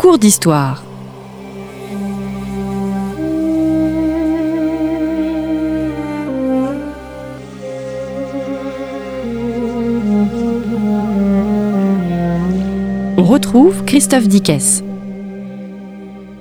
cours d'histoire. On retrouve Christophe Dickès.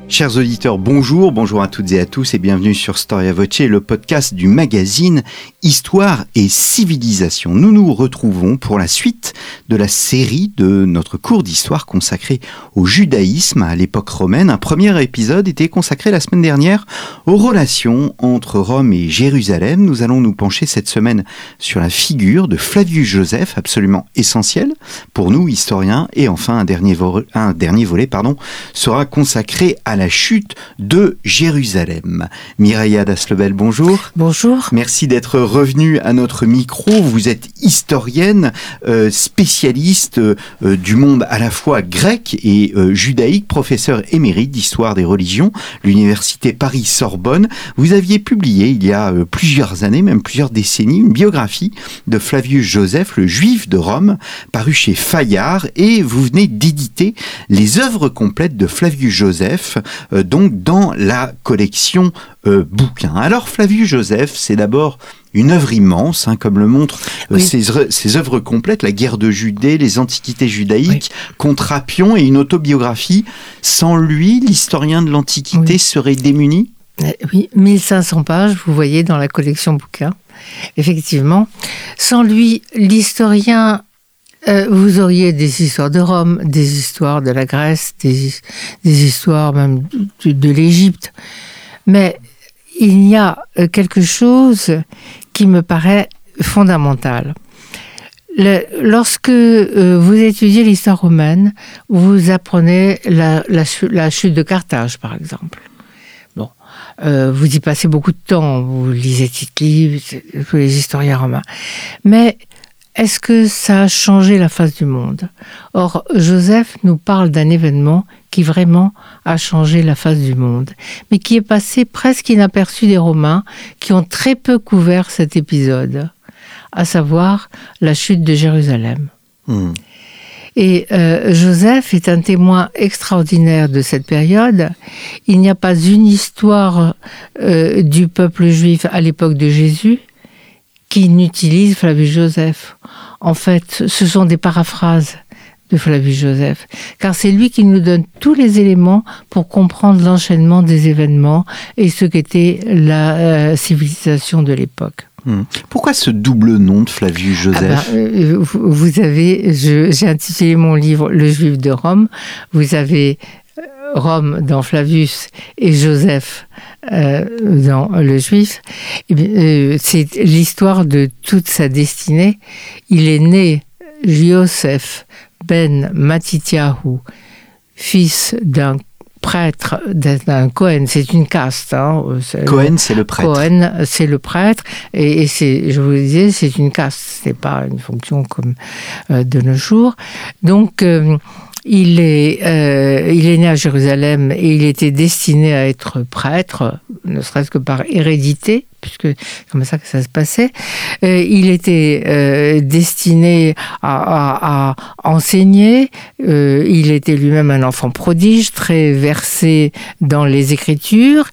Chers auditeurs, bonjour, bonjour à toutes et à tous et bienvenue sur Storia Voce, le podcast du magazine Histoire et Civilisation. Nous nous retrouvons pour la suite de la série de notre cours d'histoire consacré au judaïsme à l'époque romaine. Un premier épisode était consacré la semaine dernière aux relations entre Rome et Jérusalem. Nous allons nous pencher cette semaine sur la figure de Flavius Joseph, absolument essentiel pour nous historiens. Et enfin, un dernier, volet, un dernier volet pardon, sera consacré à la chute de Jérusalem. Mireille Daslebel, bonjour. Bonjour. Merci d'être revenu à notre micro. Vous êtes historienne, euh, spécialiste euh, du monde à la fois grec et euh, judaïque, professeur émérite d'histoire des religions, l'université Paris-Sorbonne. Vous aviez publié il y a plusieurs années, même plusieurs décennies, une biographie de Flavius Joseph, le juif de Rome, paru chez Fayard, et vous venez d'éditer les œuvres complètes de Flavius Joseph, euh, donc dans la collection euh, bouquins. Alors Flavius Joseph, c'est d'abord une œuvre immense, hein, comme le montrent euh, ses, œuvres complètes, la guerre de Judée, les antiquités judaïques, Contrapion et une autobiographie. Sans lui, l'historien de l'Antiquité serait démuni? Oui, 1500 pages, vous voyez, dans la collection bouquins. Effectivement. Sans lui, l'historien euh, vous auriez des histoires de Rome, des histoires de la Grèce, des, histoires même de, l'Égypte. Mais il y a euh, quelque chose qui me paraît fondamental. lorsque euh, vous étudiez l'histoire romaine, vous apprenez la, chute de Carthage, par exemple. Bon, vous y passez beaucoup de temps, vous lisez Tite-Livre, tous les historiens romains. Mais est-ce que ça a changé la face du monde? Or, Joseph nous parle d'un événement qui vraiment a changé la face du monde, mais qui est passé presque inaperçu des Romains qui ont très peu couvert cet épisode, à savoir la chute de Jérusalem. Hmm. Et euh, Joseph est un témoin extraordinaire de cette période. Il n'y a pas une histoire euh, du peuple juif à l'époque de Jésus qui n'utilise Flavius Joseph. En fait, ce sont des paraphrases de Flavius Joseph, car c'est lui qui nous donne tous les éléments pour comprendre l'enchaînement des événements et ce qu'était la euh, civilisation de l'époque. Hmm. Pourquoi ce double nom de Flavius ah Joseph? ben, euh, Vous avez, j'ai intitulé mon livre Le Juif de Rome. Vous avez Rome dans Flavius et Joseph euh, dans Le Juif, eh euh, c'est l'histoire de toute sa destinée. Il est né Joseph ben Matityahu, fils d'un prêtre, d'un Cohen, c'est une caste. Hein, Cohen, c'est le prêtre. Cohen, c'est le prêtre, et, c'est, je vous le disais, c'est une caste, c'est pas une fonction comme euh, de nos jours. Donc, il est, euh, il est né à Jérusalem et il était destiné à être prêtre, ne serait-ce que par hérédité, puisque c'est comme ça que ça se passait. Euh, il était euh, destiné à, enseigner. il était lui-même un enfant prodige, très versé dans les Écritures.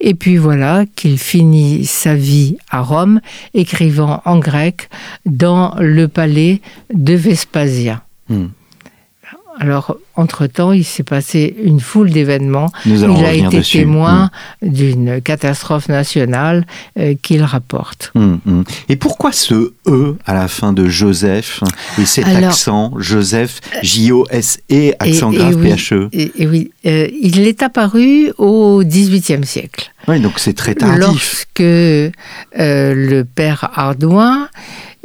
Et puis voilà qu'il finit sa vie à Rome, écrivant en grec dans le palais de Vespasien. Hmm. Alors, entre-temps, il s'est passé une foule d'événements. Il a été témoin mm. d'une catastrophe nationale euh, qu'il rapporte. Mm, mm. Et pourquoi ce E à la fin de Joseph et cet accent Joseph, J-O-S-E, accent grave P-H-E et, oui, euh, il est apparu au XVIIIe siècle. Oui, donc c'est très tardif. Lorsque euh, le père Ardouin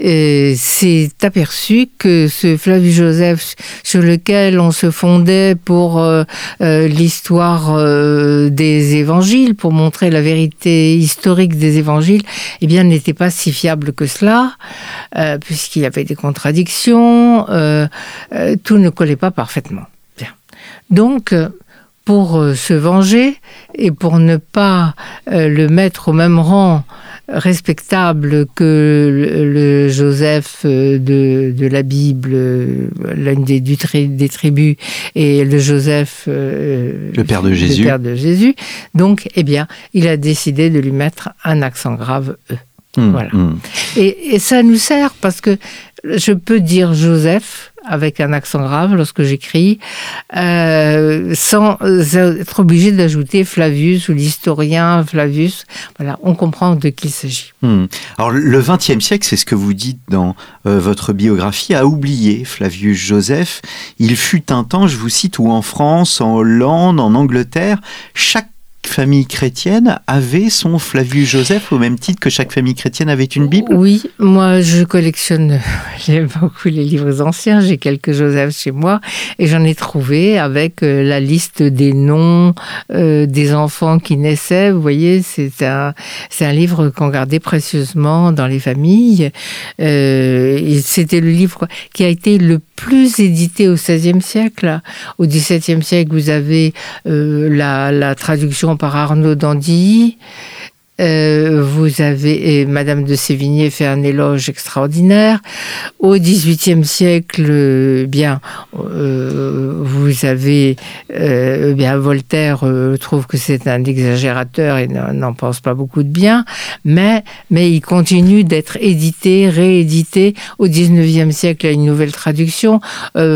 s'est aperçu que ce Flavius Joseph sur lequel on se fondait pour euh, euh, l'histoire euh, des évangiles, pour montrer la vérité historique des évangiles, eh bien n'était pas si fiable que cela, puisqu'il y avait des contradictions, tout ne collait pas parfaitement. Bien. Donc, pour se venger et pour ne pas le mettre au même rang respectable que le, Joseph euh, de, de, la Bible, l'une des, des tribus, et le Joseph, le père de Jésus. Le père de Jésus. Donc, eh bien, il a décidé de lui mettre un accent grave E. Mmh, voilà. Mmh. Et, et, ça nous sert parce que je peux dire Joseph avec un accent grave lorsque j'écris, euh, sans être obligé d'ajouter Flavius ou l'historien Flavius. Voilà, on comprend de qui il s'agit. Hmm. Alors le XXe siècle, c'est ce que vous dites dans euh, votre biographie, a oublié Flavius Joseph. Il fut un temps, je vous cite, où en France, en Hollande, en Angleterre, chaque famille chrétienne avait son Flavius Joseph au même titre que chaque famille chrétienne avait une Bible Oui, moi je collectionne, j'aime beaucoup les livres anciens, j'ai quelques Joseph chez moi et j'en ai trouvé avec euh, la liste des noms euh, des enfants qui naissaient. Vous voyez, c'est un, c'est un livre qu'on gardait précieusement dans les familles. Euh, c'était le livre qui a été le plus édité au XVIe siècle. Au XVIIe siècle, vous avez la, la traduction par Arnaud Dandy. Euh, vous avez Madame de Sévigné fait un éloge extraordinaire. Au XVIIIe siècle, euh, bien, euh, vous avez bien Voltaire trouve que c'est un exagérateur et n'en pense pas beaucoup de bien, mais mais il continue d'être édité, réédité. Au XIXe siècle, il y a une nouvelle traduction.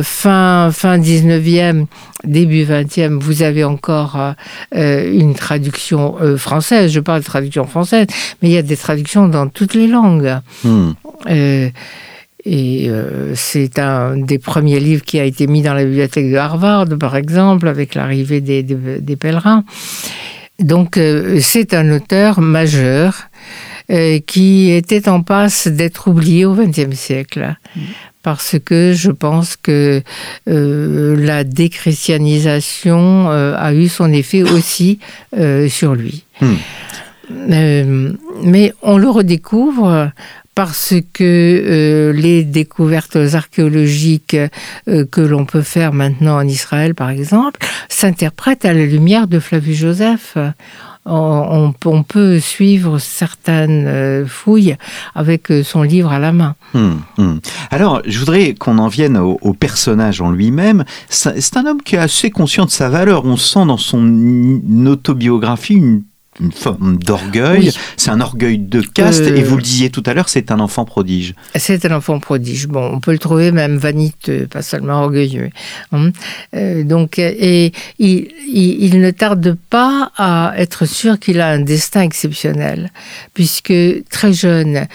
fin fin XIXe, début 20e, vous avez encore une traduction française. Je parle de traduction française, mais il y a des traductions dans toutes les langues. Hmm. et c'est un des premiers livres qui a été mis dans la bibliothèque de Harvard, par exemple, avec l'arrivée des, des, pèlerins. Donc, c'est un auteur majeur qui était en passe d'être oublié au XXe siècle. Hmm parce que je pense que euh, la déchristianisation euh, a eu son effet aussi euh, sur lui. Hmm. mais on le redécouvre parce que les découvertes archéologiques que l'on peut faire maintenant en Israël, par exemple, s'interprètent à la lumière de Flavius Joseph on, peut suivre certaines euh, fouilles avec euh, son livre à la main. Hmm, hmm. Alors, je voudrais qu'on en vienne au personnage en lui-même. C'est un homme qui est assez conscient de sa valeur. On sent dans son autobiographie une une forme d'orgueil. C'est un orgueil de caste. Et vous le disiez tout à l'heure, c'est un enfant prodige. C'est un enfant prodige. Bon, on peut le trouver même vaniteux, pas seulement orgueilleux. Hein. Euh, donc, et il, il, ne tarde pas à être sûr qu'il a un destin exceptionnel, puisque très jeune,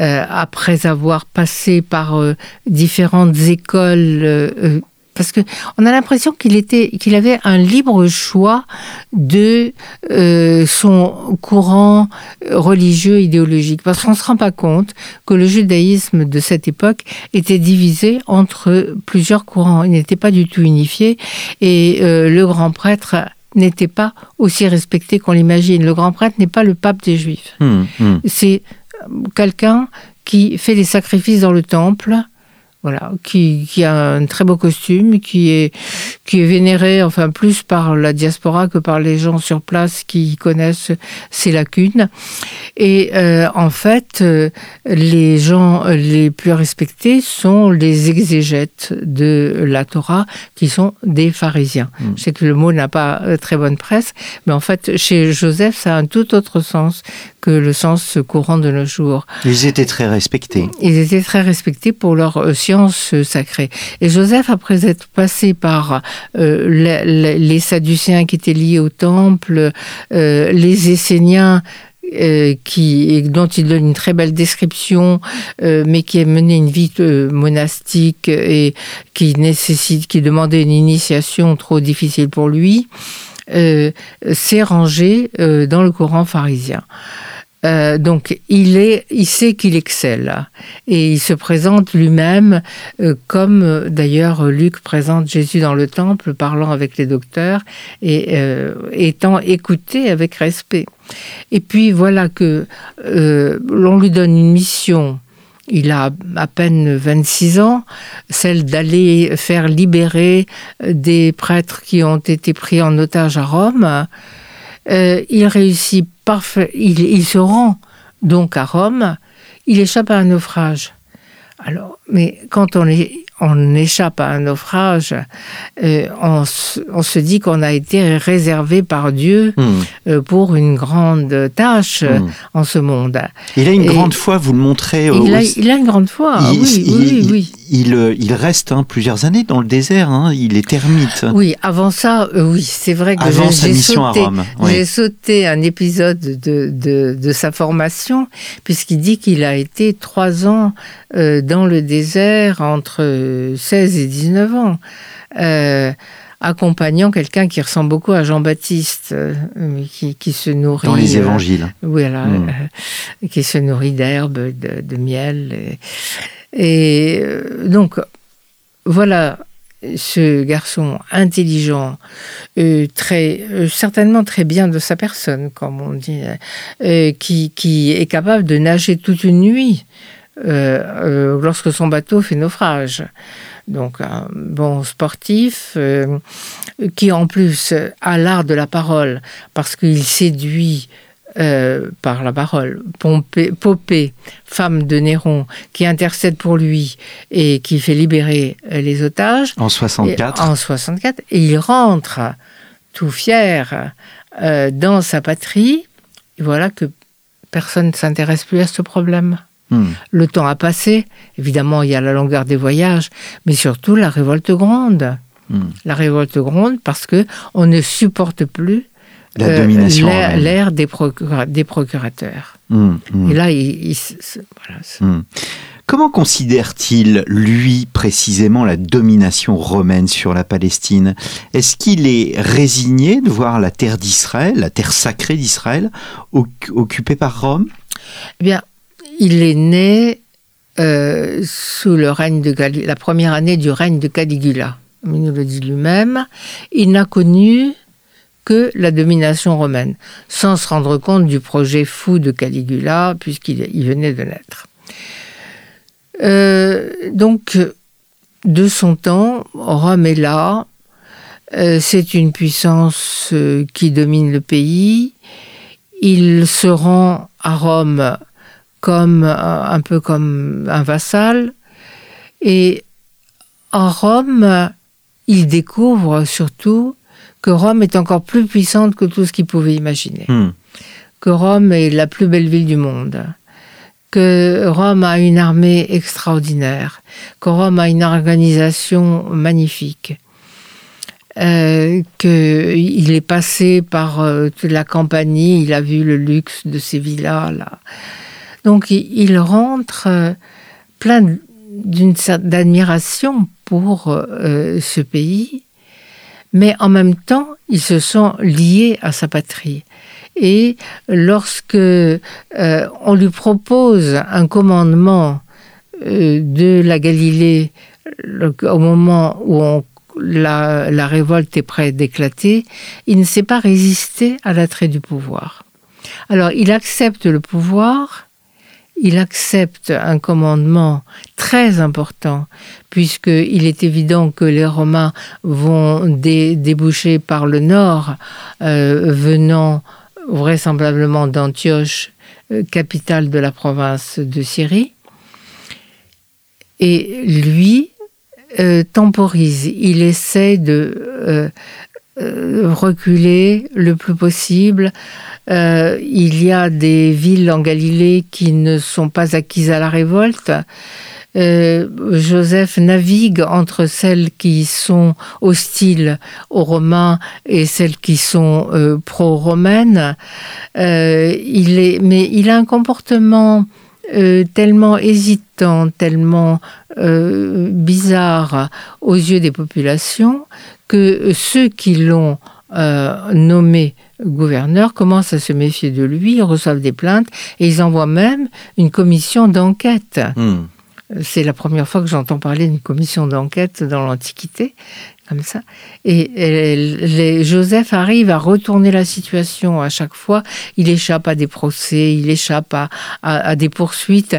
euh, après avoir passé par euh, différentes écoles parce que on a l'impression qu'il était, qu'il avait un libre choix de euh, son courant religieux idéologique. Parce qu'on se rend pas compte que le judaïsme de cette époque était divisé entre plusieurs courants. Il n'était pas du tout unifié. Et euh, le grand prêtre n'était pas aussi respecté qu'on l'imagine. Le grand prêtre n'est pas le pape des Juifs. Hum, hum. C'est quelqu'un qui fait des sacrifices dans le temple, voilà, qui, qui, a un très beau costume, qui est, qui est vénéré, enfin plus par la diaspora que par les gens sur place qui connaissent ses lacunes. Et euh, en fait, euh, les gens les plus respectés sont les exégètes de la Torah, qui sont des pharisiens. Hmm. Je sais que le mot n'a pas euh, très bonne presse, mais en fait, chez Joseph, ça a un tout autre sens que le sens courant de nos jours. Ils étaient très respectés. Ils étaient très respectés pour leur science sacrée. Et Joseph, après être passé par euh, les, Sadducéens qui étaient liés au temple, euh, les Esséniens, euh, qui, dont il donne une très belle description, mais qui a mené une vie monastique et qui nécessite, qui demandait une initiation trop difficile pour lui, s'est rangé dans le courant pharisien. Euh, donc il est, il sait qu'il excelle et il se présente lui-même euh, comme euh, d'ailleurs Luc présente Jésus dans le temple, parlant avec les docteurs et étant écouté avec respect. Et puis voilà que l'on lui donne une mission. Il a à peine 26 ans, celle d'aller faire libérer des prêtres qui ont été pris en otage à Rome. Il réussit parfait, il, se rend donc à Rome, il échappe à un naufrage. Alors, mais quand on est on échappe à un naufrage, euh, on, se dit qu'on a été réservé par Dieu hmm. euh, pour une grande tâche hmm. en ce monde. Il a une grande foi, vous le montrez. Il, a, il a, une grande foi, il, oui, oui, oui. Il, il reste hein, plusieurs années dans le désert, hein, il est ermite. Oui, avant ça, euh, oui, c'est vrai que j'ai sauté, un épisode de, de, de sa formation, puisqu'il dit qu'il a été trois ans dans le désert entre 16 et 19 ans, euh, accompagnant quelqu'un qui ressemble beaucoup à Jean-Baptiste, euh, qui, se nourrit... Dans les euh, évangiles. voilà, hmm. qui se nourrit d'herbes, de, miel. Et, donc, voilà ce garçon intelligent, très certainement très bien de sa personne, comme on dit, qui, est capable de nager toute une nuit euh, euh, lorsque son bateau fait naufrage. Donc un bon sportif euh, qui en plus a l'art de la parole parce qu'il séduit par la parole. Pompée, femme de Néron, qui intercède pour lui et qui fait libérer les otages. En 64. en 64. Et il rentre tout fier dans sa patrie. Et voilà que personne ne s'intéresse plus à ce problème. Hmm. Le temps a passé, évidemment il y a la longueur des voyages, mais surtout la révolte gronde. Hmm. La révolte gronde parce que on ne supporte plus euh, l'ère des, procurateurs. Hmm, Et là, il, Comment considère-t-il, lui, précisément, la domination romaine sur la Palestine? Est-ce qu'il est résigné de voir la terre d'Israël, la terre sacrée d'Israël, occupée par Rome? Eh bien, il est né euh, sous le règne de la première année du règne de Caligula. Il nous le dit lui-même. Il n'a connu que la domination romaine, sans se rendre compte du projet fou de Caligula, puisqu'il venait de naître. Euh, donc, de son temps, Rome est là. Euh, c'est une puissance qui domine le pays. Il se rend à Rome comme euh, un peu comme un vassal. Et en Rome, il découvre surtout que Rome est encore plus puissante que tout ce qu'il pouvait imaginer. Hmm. Que Rome est la plus belle ville du monde. Que Rome a une armée extraordinaire. Que Rome a une organisation magnifique. Euh, qu'il est passé par euh, toute la campagne, il a vu le luxe de ces villas là. Donc il rentre euh, plein d'une d'admiration pour euh, ce pays, mais en même temps, il se sent lié à sa patrie. Et lorsque euh, on lui propose un commandement de la Galilée au moment où la, la révolte est prête d'éclater, il ne sait pas résister à l'attrait du pouvoir. Alors il accepte le pouvoir, il accepte un commandement très important, puisqu'il est évident que les Romains vont déboucher par le nord, euh, venant vraisemblablement d'Antioche, euh, capitale de la province de Syrie. Et lui euh, temporise, il essaie de reculer le plus possible euh, il y a des villes en Galilée qui ne sont pas acquises à la révolte. Euh, Joseph navigue entre celles qui sont hostiles aux Romains et celles qui sont euh, pro-romaines. il est, mais il a un comportement tellement hésitant, tellement bizarre aux yeux des populations que ceux qui l'ont nommé gouverneurs commencent à se méfier de lui, ils reçoivent des plaintes et ils envoient même une commission d'enquête. Hmm. C'est la première fois que j'entends parler d'une commission d'enquête dans l'Antiquité, comme ça. Et, les, Joseph arrive à retourner la situation à chaque fois. Il échappe à des procès, il échappe à, à, des poursuites.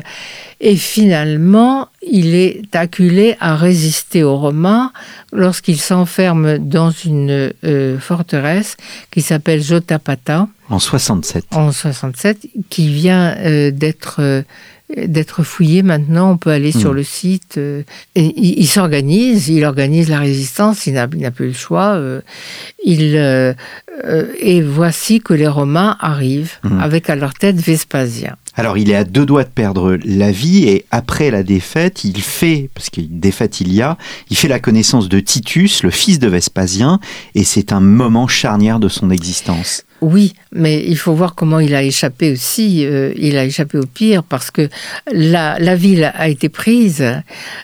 Et finalement, il est acculé à résister aux Romains lorsqu'il s'enferme dans une euh, forteresse qui s'appelle Jotapata. En 67. En 67, qui vient euh, d'être euh, d'être fouillé maintenant. On peut aller sur hmm. le site. Euh, et il, s'organise, il organise la résistance, il n'a plus le choix. Euh, il, euh, et voici que les Romains arrivent hmm. avec à leur tête Vespasien. Alors il est à deux doigts de perdre la vie et après la défaite, il fait, parce qu'il défaite il y a, il fait la connaissance de Titus, le fils de Vespasien, et c'est un moment charnière de son existence. Oui, mais il faut voir comment il a échappé aussi. Euh, il a échappé au pire parce que la, ville a été prise,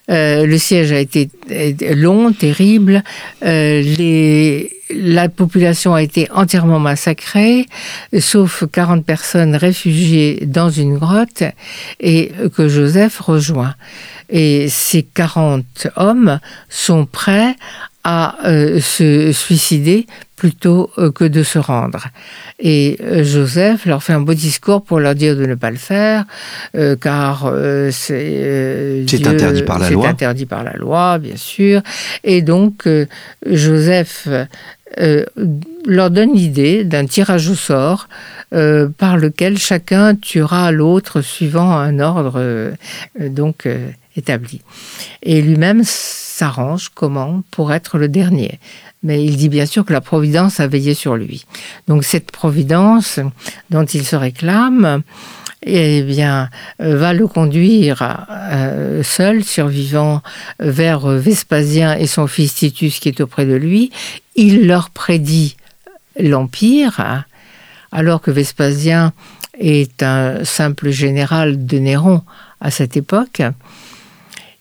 euh, le siège a été long, terrible, euh, la population a été entièrement massacrée, sauf 40 personnes réfugiées dans une grotte et que Joseph rejoint. Et ces 40 hommes sont prêts à se suicider plutôt euh, que de se rendre. Et euh, Joseph leur fait un beau discours pour leur dire de ne pas le faire, euh, car c'est interdit par la loi. C'est interdit par la loi, bien sûr. Et donc Joseph leur donne l'idée d'un tirage au sort par lequel chacun tuera l'autre suivant un ordre donc établi. Et lui-même s'arrange comment pour être le dernier mais il dit bien sûr que la Providence a veillé sur lui. Donc cette Providence dont il se réclame, eh bien, euh, va le conduire euh, seul, survivant, vers Vespasien et son fils Titus qui est auprès de lui. Il leur prédit l'Empire, alors que Vespasien est un simple général de Néron à cette époque.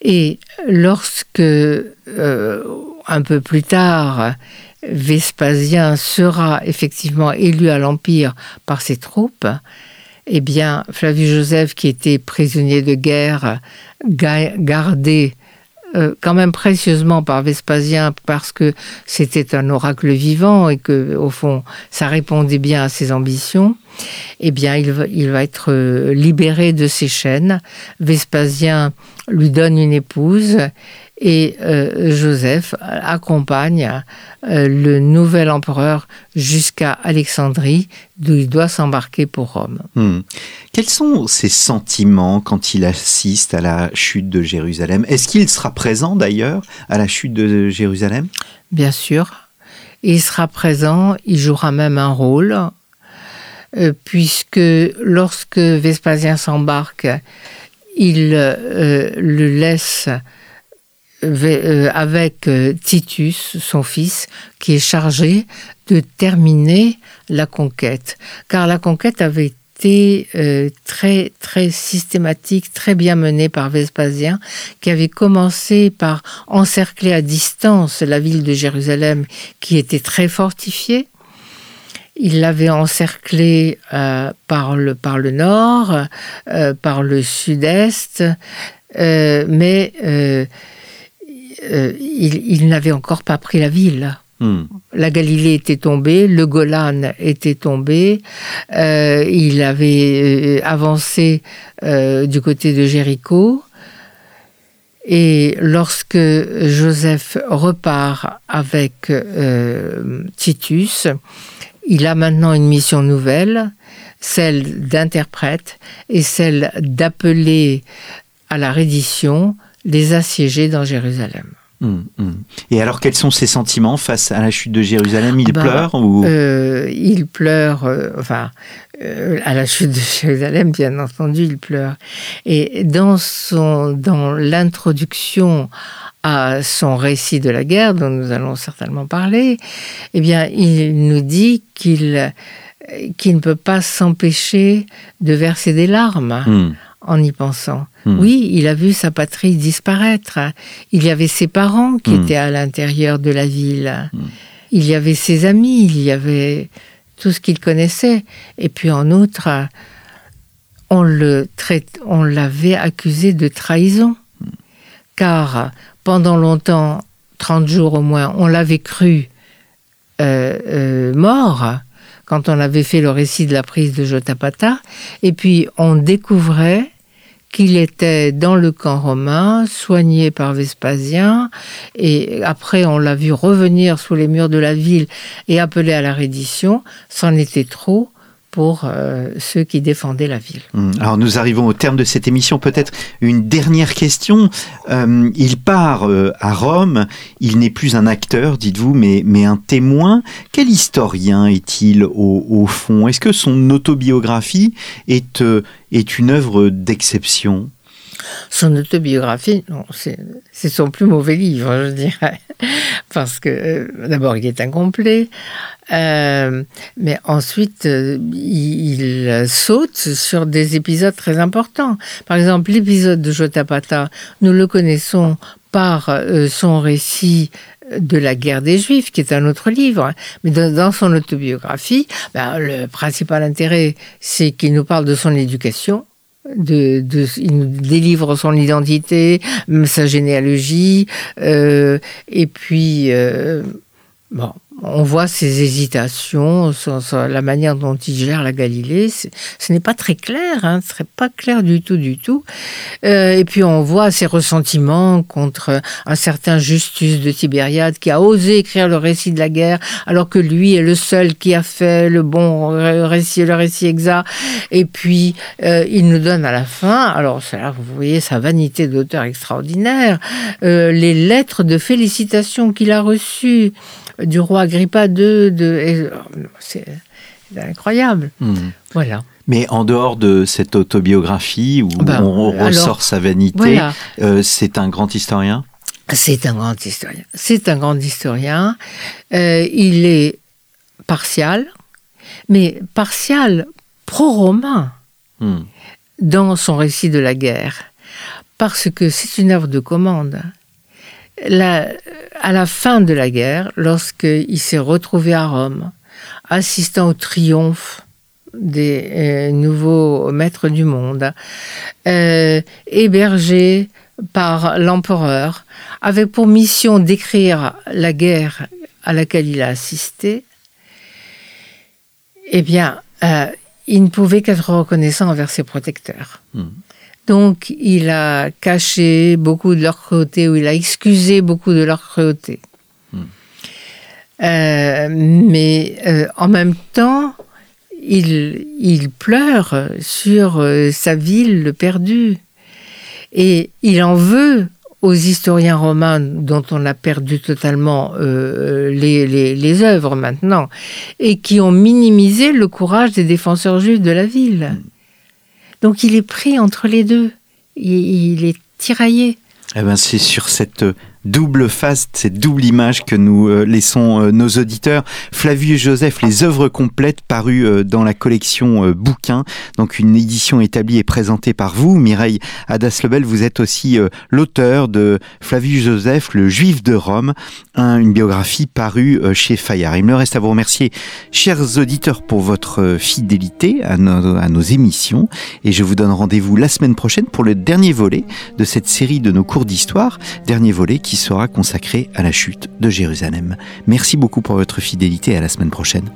Et lorsque euh, un peu plus tard, Vespasien sera effectivement élu à l'Empire par ses troupes, eh bien, Flavius Joseph, qui était prisonnier de guerre, gardé euh, quand même précieusement par Vespasien parce que c'était un oracle vivant et que, au fond, ça répondait bien à ses ambitions, eh bien, il il va être euh, libéré de ses chaînes. Vespasien lui donne une épouse et euh, Joseph accompagne euh, le nouvel empereur jusqu'à Alexandrie, d'où il doit s'embarquer pour Rome. Hmm. Quels sont ses sentiments quand il assiste à la chute de Jérusalem? Est-ce qu'il sera présent d'ailleurs à la chute de Jérusalem? Bien sûr. Il sera présent, il jouera même un rôle, euh, puisque lorsque Vespasien s'embarque, il le laisse avec euh, Titus, son fils, qui est chargé de terminer la conquête. Car la conquête avait été euh, très très systématique, très bien menée par Vespasien, qui avait commencé par encercler à distance la ville de Jérusalem, qui était très fortifiée. Il l'avait encerclée par, le, par le nord, par le sud-est, mais euh, il, n'avait encore pas pris la ville. Hmm. La Galilée était tombée, le Golan était tombé, euh, il avait euh, avancé du côté de Jéricho. Et lorsque Joseph repart avec Titus, il a maintenant une mission nouvelle, celle d'interprète et celle d'appeler à la reddition les assiégés dans Jérusalem. Hum, hum. Et alors, quels sont ses sentiments face à la chute de Jérusalem? Il bah, pleure ou? euh, Il pleure, euh, enfin, euh, à la chute de Jérusalem, bien entendu, il pleure. Et dans son, dans l'introduction à son récit de la guerre, dont nous allons certainement parler, eh bien, il nous dit qu'il qu'il ne peut pas s'empêcher de verser des larmes. Hum en y pensant. Hmm. Oui, il a vu sa patrie disparaître. Il y avait ses parents qui hmm. étaient à l'intérieur de la ville. Hmm. Il y avait ses amis, il y avait tout ce qu'il connaissait. Et puis en outre, on le traite, on l'avait accusé de trahison. car pendant longtemps, 30 jours au moins, on l'avait cru euh, euh, mort quand on avait fait le récit de la prise de Jotapata, et puis on découvrait qu'il était dans le camp romain, soigné par Vespasien, et après on l'a vu revenir sous les murs de la ville et appelé à la reddition, c'en était trop pour euh, ceux qui défendaient la ville. Hum, alors nous arrivons au terme de cette émission. Peut-être une dernière question. Euh, il part euh, à Rome. Il n'est plus un acteur, dites-vous, mais, un témoin. Quel historien est-il au, fond? Est-ce que son autobiographie est une œuvre d'exception? Son autobiographie, c'est son plus mauvais livre, je dirais. Parce que, euh, d'abord, il est incomplet, euh, mais ensuite, euh, il, saute sur des épisodes très importants. Par exemple, l'épisode de Jotapata, nous le connaissons par son récit de la guerre des Juifs, qui est un autre livre. Mais dans, son autobiographie, ben, le principal intérêt, c'est qu'il nous parle de son éducation, de, de, il nous délivre son identité, sa généalogie, euh, et puis euh, bon, on voit ses hésitations, la manière dont il gère la Galilée. Ce n'est pas très clair, hein, ce n'est pas clair du tout, du tout. Euh, et puis on voit ses ressentiments contre un certain Justus de Tibériade qui a osé écrire le récit de la guerre, alors que lui est le seul qui a fait le bon récit, le récit exact. Et puis euh, il nous donne à la fin, alors là vous voyez sa vanité d'auteur extraordinaire, euh, les lettres de félicitations qu'il a reçues du roi Agrippa II. De, c'est incroyable. Hmm. Voilà. Mais en dehors de cette autobiographie où ben, on ressort sa vanité, euh, c'est un grand historien? C'est un grand historien. C'est un grand historien. Euh, il est partial, mais partial pro-romain hmm. dans son récit de la guerre. Parce que c'est une œuvre de commande à la fin de la guerre, lorsqu'il s'est retrouvé à Rome, assistant au triomphe des euh, nouveaux maîtres du monde, euh, hébergé par l'empereur, avait pour mission d'écrire la guerre à laquelle il a assisté, eh bien, euh, il ne pouvait qu'être reconnaissant envers ses protecteurs. Hmm. Donc, il a caché beaucoup de leur cruauté ou il a excusé beaucoup de leur cruauté. Hmm. Euh, mais euh, en même temps, il, il pleure sur euh, sa ville perdue. Et il en veut aux historiens romains dont on a perdu totalement les, les, les, œuvres maintenant, et qui ont minimisé le courage des défenseurs juifs de la ville. Donc il est pris entre les deux. Il, est tiraillé. Eh ben, c'est sur cette double face, cette double image que nous euh, laissons euh, nos auditeurs. Flavius Joseph, les œuvres complètes parues euh, dans la collection Bouquin, donc une édition établie et présentée par vous, Mireille Adas-Lebel. Vous êtes aussi l'auteur de Flavius Joseph, le Juif de Rome, une biographie parue chez Fayard. Il me reste à vous remercier, chers auditeurs, pour votre fidélité à nos, à nos émissions et je vous donne rendez-vous la semaine prochaine pour le dernier volet de cette série de nos cours d'histoire, dernier volet qui sera consacré à la chute de Jérusalem. Merci beaucoup pour votre fidélité à la semaine prochaine.